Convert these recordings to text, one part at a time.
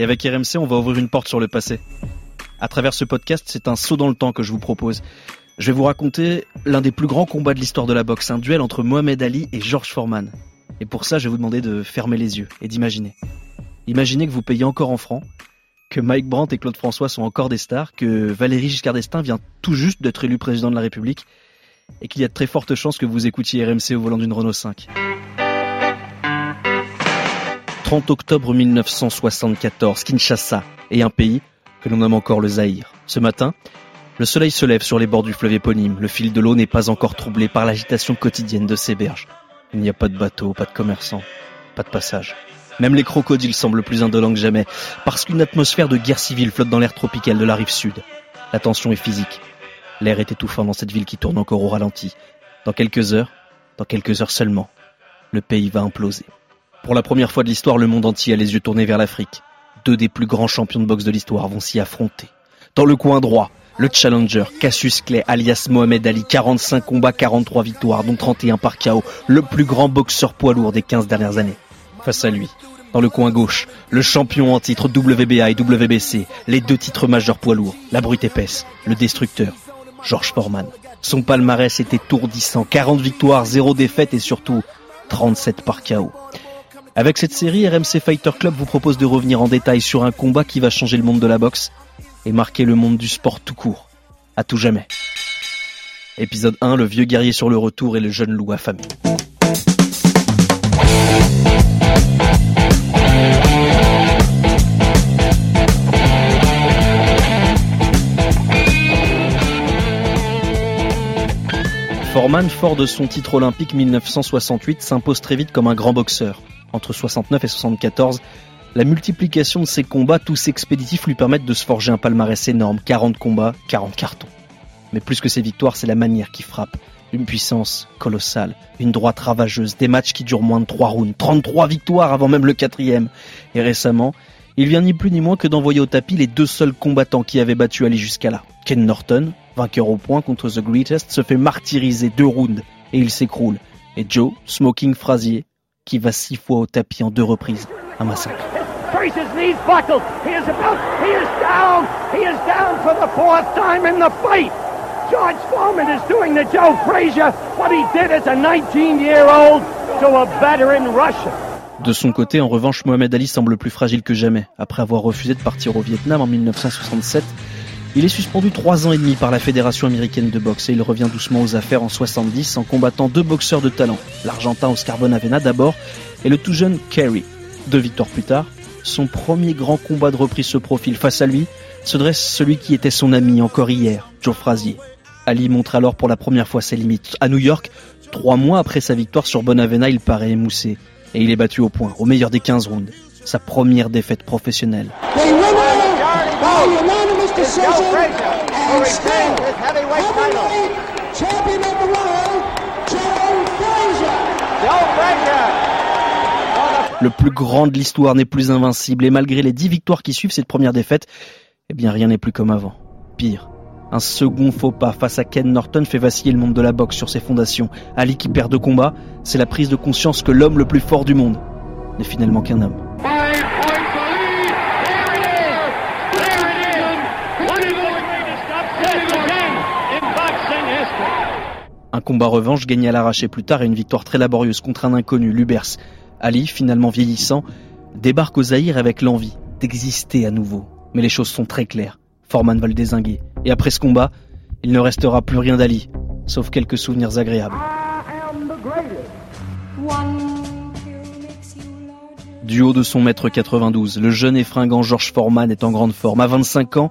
Et avec RMC, on va ouvrir une porte sur le passé. À travers ce podcast, c'est un saut dans le temps que je vous propose. Je vais vous raconter l'un des plus grands combats de l'histoire de la boxe, un duel entre Mohamed Ali et George Foreman. Et pour ça, je vais vous demander de fermer les yeux et d'imaginer. Imaginez que vous payez encore en francs, que Mike Brandt et Claude François sont encore des stars, que Valéry Giscard d'Estaing vient tout juste d'être élu président de la République, et qu'il y a de très fortes chances que vous écoutiez RMC au volant d'une Renault 5. 30 octobre 1974, Kinshasa et un pays que l'on nomme encore le Zaïre. Ce matin, le soleil se lève sur les bords du fleuve éponyme. Le fil de l'eau n'est pas encore troublé par l'agitation quotidienne de ces berges. Il n'y a pas de bateau, pas de commerçants, pas de passage. Même les crocodiles semblent plus indolents que jamais, parce qu'une atmosphère de guerre civile flotte dans l'air tropical de la rive sud. La tension est physique. L'air est étouffant dans cette ville qui tourne encore au ralenti. Dans quelques heures, dans quelques heures seulement, le pays va imploser. Pour la première fois de l'histoire, le monde entier a les yeux tournés vers l'Afrique. Deux des plus grands champions de boxe de l'histoire vont s'y affronter. Dans le coin droit, le challenger Cassius Clay alias Mohamed Ali, 45 combats, 43 victoires, dont 31 par KO, le plus grand boxeur poids lourd des 15 dernières années. Face à lui, dans le coin gauche, le champion en titre WBA et WBC, les deux titres majeurs poids lourds, la brute épaisse, le destructeur, George Foreman. Son palmarès était tourdissant, 40 victoires, 0 défaites et surtout 37 par KO. Avec cette série, RMC Fighter Club vous propose de revenir en détail sur un combat qui va changer le monde de la boxe et marquer le monde du sport tout court, à tout jamais. Épisode 1, le vieux guerrier sur le retour et le jeune loup affamé. Foreman, fort de son titre olympique 1968, s'impose très vite comme un grand boxeur entre 69 et 74, la multiplication de ses combats, tous expéditifs, lui permettent de se forger un palmarès énorme. 40 combats, 40 cartons. Mais plus que ses victoires, c'est la manière qui frappe. Une puissance colossale, une droite ravageuse, des matchs qui durent moins de 3 rounds, 33 victoires avant même le quatrième. Et récemment, il vient ni plus ni moins que d'envoyer au tapis les deux seuls combattants qui avaient battu Ali jusqu'à là. Ken Norton, vainqueur au point contre The Greatest, se fait martyriser deux rounds et il s'écroule. Et Joe, Smoking Frazier, qui va six fois au tapis en deux reprises. Un massacre. George Foreman is doing to Joe Frazier what he did as a 19-year-old to a veteran Russian. De son côté, en revanche, Mohamed Ali semble plus fragile que jamais. Après avoir refusé de partir au Vietnam en 1967, il est suspendu trois ans et demi par la Fédération américaine de boxe et il revient doucement aux affaires en 70 en combattant deux boxeurs de talent, l'Argentin Oscar Bonavena d'abord et le tout jeune Kerry. Deux victoires plus tard, son premier grand combat de reprise se profile. Face à lui se dresse celui qui était son ami encore hier, Joe Frazier. Ali montre alors pour la première fois ses limites. À New York, trois mois après sa victoire sur Bonavena, il paraît émoussé et il est battu au point, au meilleur des 15 rounds. Sa première défaite professionnelle. Le plus grand de l'histoire n'est plus invincible et malgré les dix victoires qui suivent cette première défaite, eh bien rien n'est plus comme avant. Pire, un second faux pas face à Ken Norton fait vaciller le monde de la boxe sur ses fondations. Ali qui perd de combat, c'est la prise de conscience que l'homme le plus fort du monde n'est finalement qu'un homme. Un combat revanche gagné à l'arraché plus tard et une victoire très laborieuse contre un inconnu, Lubers. Ali, finalement vieillissant, débarque au Zaïre avec l'envie d'exister à nouveau. Mais les choses sont très claires. Foreman va le désinguer. Et après ce combat, il ne restera plus rien d'Ali, sauf quelques souvenirs agréables. Du haut de son mètre 92, le jeune et fringant George Foreman est en grande forme. À 25 ans,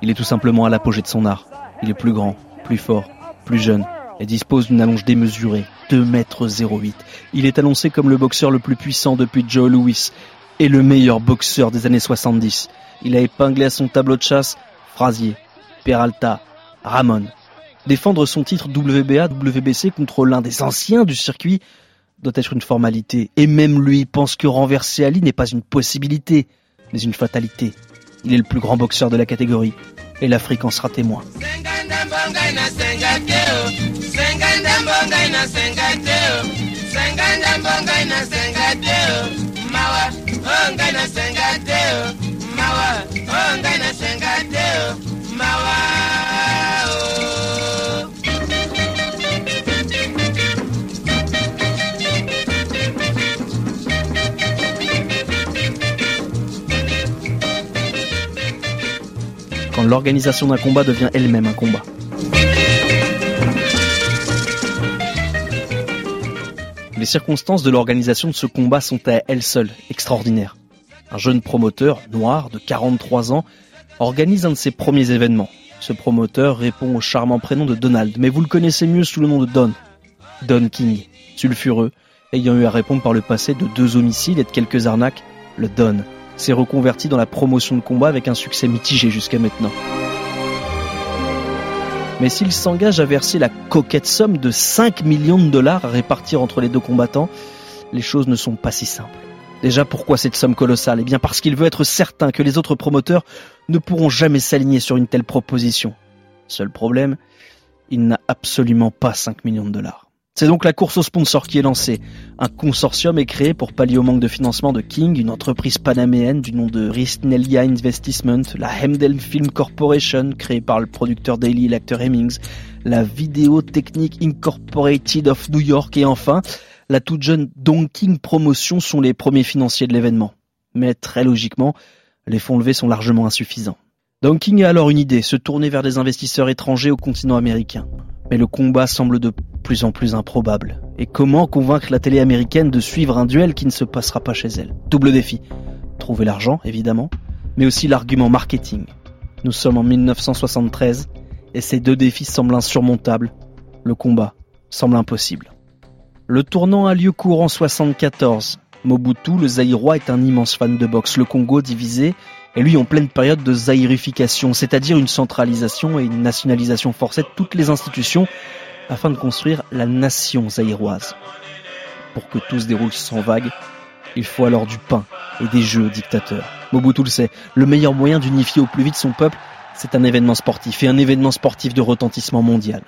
il est tout simplement à l'apogée de son art. Il est plus grand, plus fort, plus jeune, et dispose d'une allonge démesurée, 2 mètres 08. Il est annoncé comme le boxeur le plus puissant depuis Joe Louis. est le meilleur boxeur des années 70. Il a épinglé à son tableau de chasse Frazier, Peralta, Ramon. Défendre son titre WBA, WBC contre l'un des anciens du circuit doit être une formalité. Et même lui pense que renverser Ali n'est pas une possibilité, mais une fatalité. Il est le plus grand boxeur de la catégorie. Et l'Afrique en sera témoin. Quand l'organisation d'un combat devient elle-même un combat. Les circonstances de l'organisation de ce combat sont à elles seules extraordinaires. Un jeune promoteur, noir, de 43 ans, organise un de ses premiers événements. Ce promoteur répond au charmant prénom de Donald, mais vous le connaissez mieux sous le nom de Don. Don King, sulfureux, ayant eu à répondre par le passé de deux homicides et de quelques arnaques, le Don s'est reconverti dans la promotion de combat avec un succès mitigé jusqu'à maintenant. Mais s'il s'engage à verser la coquette somme de 5 millions de dollars à répartir entre les deux combattants, les choses ne sont pas si simples. Déjà, pourquoi cette somme colossale? Eh bien parce qu'il veut être certain que les autres promoteurs ne pourront jamais s'aligner sur une telle proposition. Seul problème, il n'a absolument pas 5 millions de dollars. C'est donc la course aux sponsors qui est lancée. Un consortium est créé pour pallier au manque de financement de King, une entreprise panaméenne du nom de Risnelia Investment, la Hemdel Film Corporation, créée par le producteur Daily et l'acteur Hemmings, la Video Technique Incorporated of New York et enfin, la toute jeune Don King Promotion sont les premiers financiers de l'événement. Mais très logiquement, les fonds levés sont largement insuffisants. Don King a alors une idée, se tourner vers des investisseurs étrangers au continent américain? Mais le combat semble de plus en plus improbable. Et comment convaincre la télé américaine de suivre un duel qui ne se passera pas chez elle? Double défi. Trouver l'argent, évidemment, mais aussi l'argument marketing. Nous sommes en 1973 et ces deux défis semblent insurmontables. Le combat semble impossible. Le tournant a lieu courant 74. Mobutu, le Zaïrois, est un immense fan de boxe. Le Congo divisé et lui en pleine période de zaïrification, c'est-à-dire une centralisation et une nationalisation forcée de toutes les institutions afin de construire la nation zaïroise. Pour que tout se déroule sans vague, il faut alors du pain et des jeux aux dictateurs. Mobutu le sait, le meilleur moyen d'unifier au plus vite son peuple, c'est un événement sportif et un événement sportif de retentissement mondial.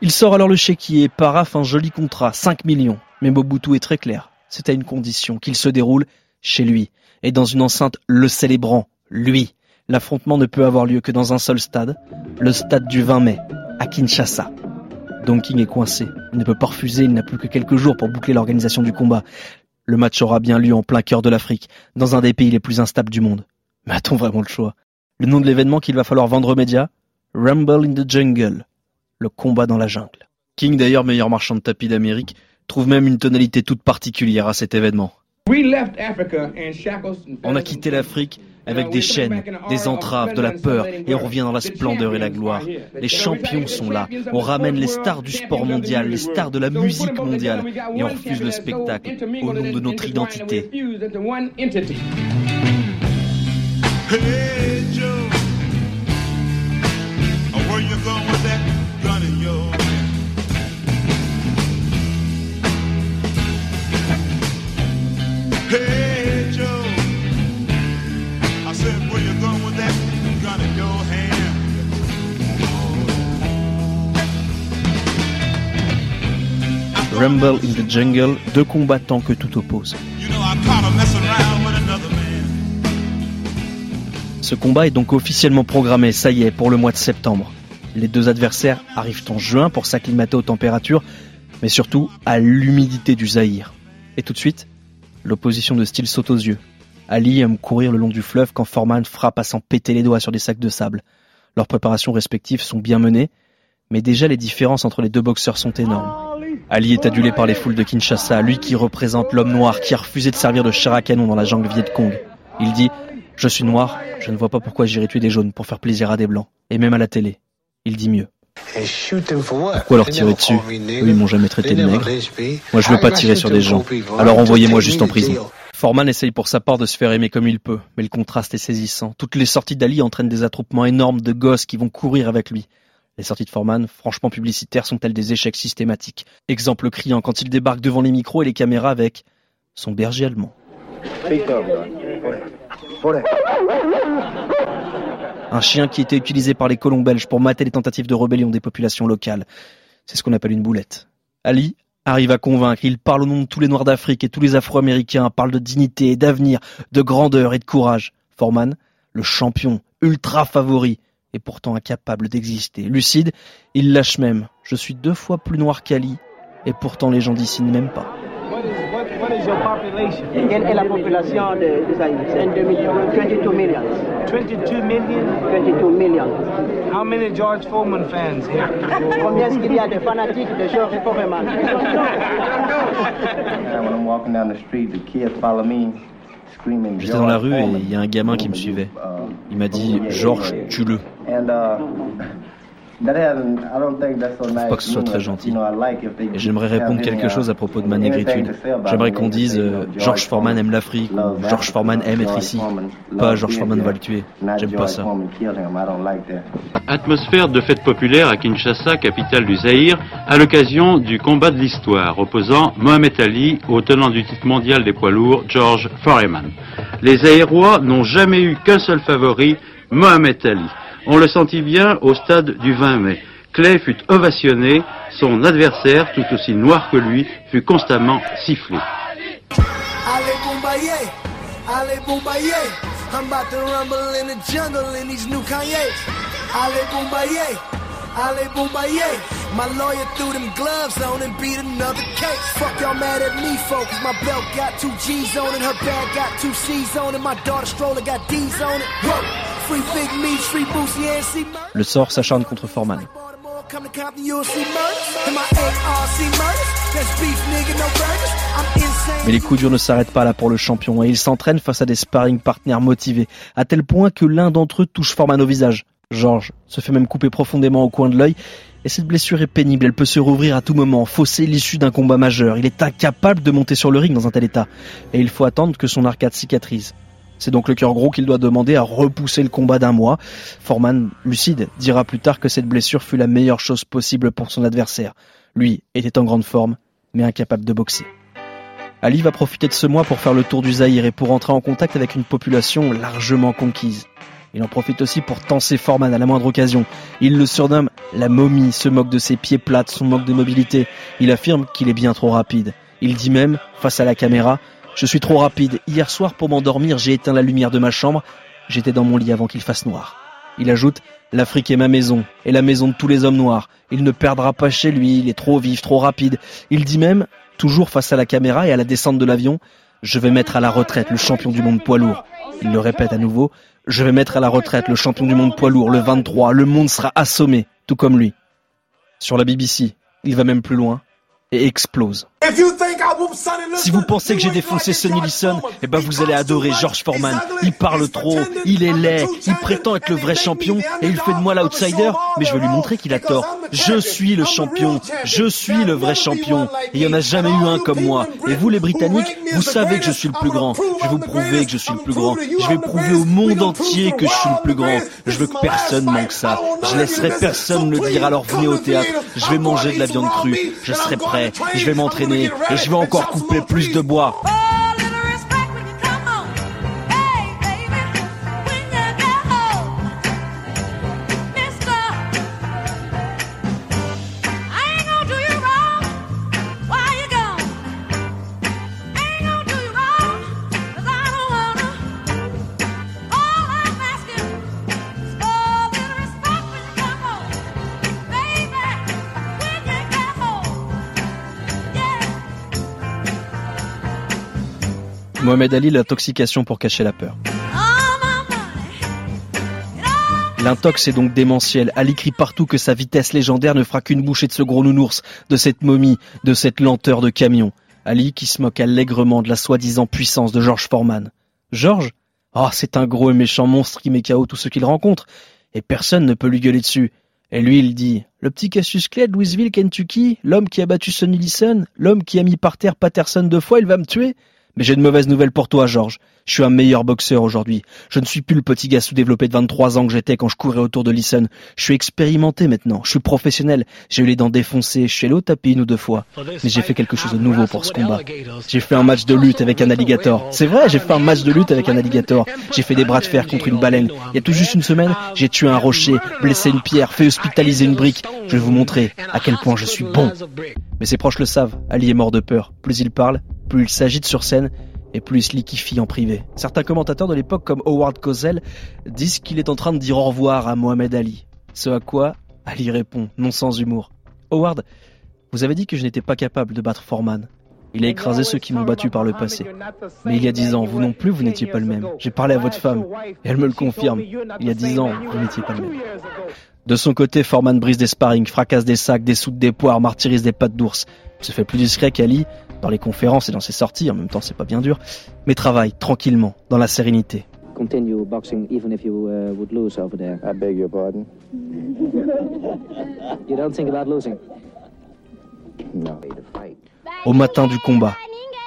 Il sort alors le chéquier et paraffe un joli contrat, 5 millions. Mais Mobutu est très clair, c'est à une condition qu'il se déroule chez lui, et dans une enceinte le célébrant, lui. L'affrontement ne peut avoir lieu que dans un seul stade, le stade du 20 mai, à Kinshasa. Don King est coincé, il ne peut pas refuser, il n'a plus que quelques jours pour boucler l'organisation du combat. Le match aura bien lieu en plein cœur de l'Afrique, dans un des pays les plus instables du monde. Mais a-t-on vraiment le choix Le nom de l'événement qu'il va falloir vendre aux médias Rumble in the Jungle, le combat dans la jungle. King, d'ailleurs meilleur marchand de tapis d'Amérique, trouve même une tonalité toute particulière à cet événement. On a quitté l'Afrique avec des chaînes, des entraves, de la peur, et on revient dans la splendeur et la gloire. Les champions sont là. On ramène les stars du sport mondial, les stars de la musique mondiale, et on refuse le spectacle au nom de notre identité. Rumble in the Jungle, deux combattants que tout oppose. Ce combat est donc officiellement programmé, ça y est, pour le mois de septembre. Les deux adversaires arrivent en juin pour s'acclimater aux températures, mais surtout à l'humidité du Zaïre. Et tout de suite, l'opposition de style saute aux yeux. Ali aime courir le long du fleuve quand Foreman frappe à s'en péter les doigts sur des sacs de sable. Leurs préparations respectives sont bien menées, mais déjà les différences entre les deux boxeurs sont énormes. Ali est adulé par les foules de Kinshasa, lui qui représente l'homme noir qui a refusé de servir de chair à canon dans la jungle Viet Cong. Il dit Je suis noir, je ne vois pas pourquoi j'irai tuer des jaunes pour faire plaisir à des blancs. Et même à la télé. Il dit mieux. Pourquoi leur tirer dessus ils m'ont jamais traité de nègre. Moi, je veux pas tirer sur des gens. Alors envoyez-moi juste en prison. Foreman essaye pour sa part de se faire aimer comme il peut, mais le contraste est saisissant. Toutes les sorties d'Ali entraînent des attroupements énormes de gosses qui vont courir avec lui. Les sorties de Foreman, franchement publicitaires, sont-elles des échecs systématiques? Exemple criant quand il débarque devant les micros et les caméras avec son berger allemand. Un chien qui était utilisé par les colons belges pour mater les tentatives de rébellion des populations locales. C'est ce qu'on appelle une boulette. Ali arrive à convaincre. Il parle au nom de tous les Noirs d'Afrique et tous les Afro-Américains, parle de dignité, d'avenir, de grandeur et de courage. Foreman, le champion, ultra favori, est pourtant incapable d'exister. Lucide, il lâche même. Je suis deux fois plus noir qu'Ali, et pourtant les gens d'ici ne m'aiment pas. Quelle est la population de, de Zaïre? 22 millions. 22 millions. 22 millions? 22 millions. How many George Foreman fans here? Combien est-ce qu'il y a de fanatiques de George Foreman? when I'm walking down the street, the kids follow me. J'étais dans la rue et il y a un gamin qui me suivait. Il m'a dit Georges, tue-le. Faut pas que ce soit très gentil. Et j'aimerais répondre quelque chose à propos de ma négritude. J'aimerais qu'on dise euh, George Foreman aime l'Afrique ou George Foreman aime être ici. Pas George Foreman va le tuer. J'aime pas ça. Atmosphère de fête populaire à Kinshasa, capitale du Zaïre, à l'occasion du combat de l'histoire opposant Mohamed Ali au tenant du titre mondial des poids lourds, George Foreman. Les Zaïrois n'ont jamais eu qu'un seul favori, Mohamed Ali. On le sentit bien au stade du 20 mai. Clay fut ovationné, son adversaire, tout aussi noir que lui, fut constamment sifflé. Allez bombayer, allez bombayer, I'm about to rumble in the jungle in these new Kanye. Allez bombayer, allez bombayer, my lawyer threw them gloves on and beat another case. Fuck y'all mad at me, folks, my belt got two G's on it, her bag got two C's on it, my daughter stroller got D's on it. Whoa. Le sort s'acharne contre Foreman. Mais les coups durs ne s'arrêtent pas là pour le champion et il s'entraîne face à des sparring partners motivés, à tel point que l'un d'entre eux touche Foreman au visage. George se fait même couper profondément au coin de l'œil et cette blessure est pénible, elle peut se rouvrir à tout moment, fausser l'issue d'un combat majeur. Il est incapable de monter sur le ring dans un tel état et il faut attendre que son arcade cicatrise. C'est donc le cœur gros qu'il doit demander à repousser le combat d'un mois. Forman, lucide, dira plus tard que cette blessure fut la meilleure chose possible pour son adversaire. Lui était en grande forme, mais incapable de boxer. Ali va profiter de ce mois pour faire le tour du Zaïre et pour entrer en contact avec une population largement conquise. Il en profite aussi pour tenser Forman à la moindre occasion. Il le surnomme la momie, se moque de ses pieds plats, son manque de mobilité. Il affirme qu'il est bien trop rapide. Il dit même, face à la caméra, je suis trop rapide. Hier soir, pour m'endormir, j'ai éteint la lumière de ma chambre. J'étais dans mon lit avant qu'il fasse noir. Il ajoute L'Afrique est ma maison, et la maison de tous les hommes noirs. Il ne perdra pas chez lui, il est trop vif, trop rapide. Il dit même, toujours face à la caméra et à la descente de l'avion, Je vais mettre à la retraite le champion du monde poids lourd. Il le répète à nouveau, Je vais mettre à la retraite le champion du monde poids lourd, le 23. Le monde sera assommé, tout comme lui. Sur la BBC, il va même plus loin et explose. Si vous pensez que j'ai défoncé Sonny Lisson, eh ben vous allez adorer George Foreman. Il parle trop, il est laid, il prétend être le vrai champion et il fait de moi l'outsider, mais je vais lui montrer qu'il a tort. Je suis le champion, je suis le vrai champion et il n'y en a jamais eu un comme moi. Et vous les Britanniques, vous savez que je suis le plus grand. Je vais vous prouver que je suis le plus grand. Je vais prouver au monde entier que je suis le plus grand. Je veux que personne manque ça. Je laisserai personne le dire, alors venez au théâtre. Je vais manger de la viande crue. Je serai prêt. Je vais m'entraîner et je vais encore couper plus de bois. Mohamed Ali, l'intoxication pour cacher la peur. L'intox est donc démentiel. Ali crie partout que sa vitesse légendaire ne fera qu'une bouchée de ce gros nounours, de cette momie, de cette lenteur de camion. Ali qui se moque allègrement de la soi-disant puissance de George Foreman. George Oh, c'est un gros et méchant monstre qui met KO tous ceux qu'il rencontre, et personne ne peut lui gueuler dessus. Et lui, il dit Le petit Cassius Clay de Louisville, Kentucky, l'homme qui a battu Sonny Lisson, l'homme qui a mis par terre Patterson deux fois, il va me tuer Mais j'ai une mauvaise nouvelle pour toi, Georges. Je suis un meilleur boxeur aujourd'hui. Je ne suis plus le petit gars sous-développé de 23 ans que j'étais quand je courais autour de Listen. Je suis expérimenté maintenant. Je suis professionnel. J'ai eu les dents défoncées. Je suis allé au une ou deux fois. Mais j'ai fait quelque chose de nouveau pour ce combat. J'ai fait un match de lutte avec un alligator. C'est vrai, j'ai fait un match de lutte avec un alligator. J'ai fait des bras de fer contre une baleine. Il y a tout juste une semaine, j'ai tué un rocher, blessé une pierre, fait hospitaliser une brique. Je vais vous montrer à quel point je suis bon. Mais ses proches le savent. Ali est mort de peur. Plus il parle, plus il s'agite sur scène et plus il se liquifie en privé. Certains commentateurs de l'époque comme Howard Cosell disent qu'il est en train de dire au revoir à Mohamed Ali. Ce à quoi Ali répond, non sans humour. Howard, vous avez dit que je n'étais pas capable de battre Foreman. Il a écrasé ceux qui m'ont battu par le passé. Mais il y a dix ans, vous non plus, vous n'étiez pas le même. J'ai parlé à votre femme, et elle me le confirme. Il y a dix ans, vous n'étiez pas le même. De son côté, Foreman brise des sparring, fracasse des sacs, des soutes des poires, martyrise des pattes d'ours. Il se fait plus discret qu'Ali, dans les conférences et dans ses sorties, en même temps c'est pas bien dur, mais travaille tranquillement, dans la sérénité. Continue boxing even if you uh, would lose over there. I beg your pardon? You don't think about losing? No. Au matin du combat,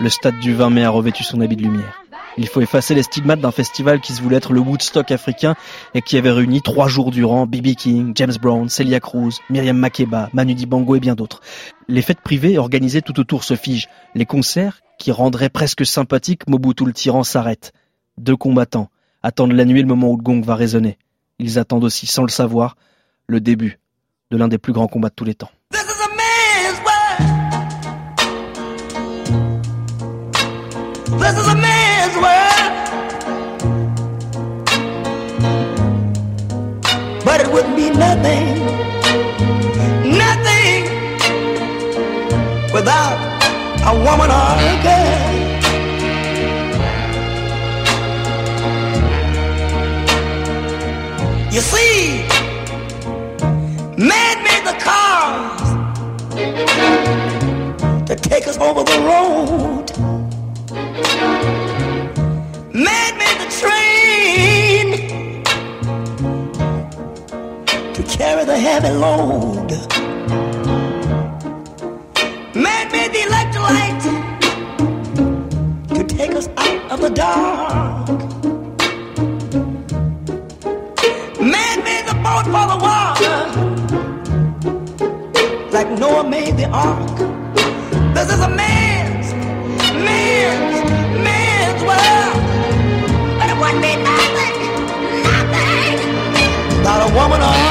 le stade du 20 mai a revêtu son habit de lumière. Il faut effacer les stigmates d'un festival qui se voulait être le Woodstock africain et qui avait réuni trois jours durant B.B. King, James Brown, Celia Cruz, Myriam Makeba, Manu Dibango et bien d'autres. Les fêtes privées organisées tout autour se figent. Les concerts, qui rendraient presque sympathique Mobutu le tyran, s'arrêtent. Deux combattants attendent la nuit le moment où le gong va résonner. Ils attendent aussi, sans le savoir, le début de l'un des plus grands combats de tous les temps. Wouldn't be nothing, nothing without a woman or a girl. You see, man made the cars to take us over the road. Heavy load. Man made the electrolyte to take us out of the dark. Man made the boat for the water, like Noah made the ark. This is a man's, man's, man's world. But it wouldn't be nothing, nothing without a woman or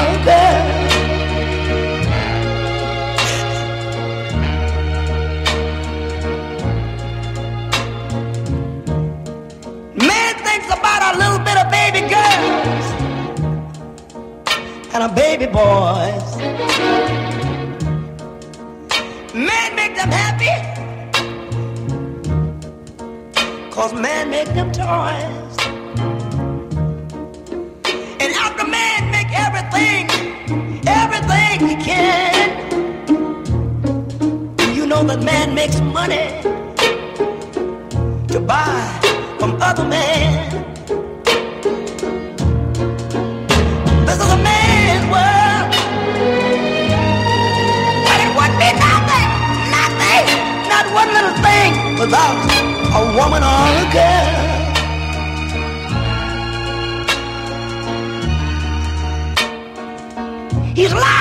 know that man makes money to buy from other men. This is a man's world. But it wouldn't be nothing, nothing, not one little thing without a woman or a girl. He's lost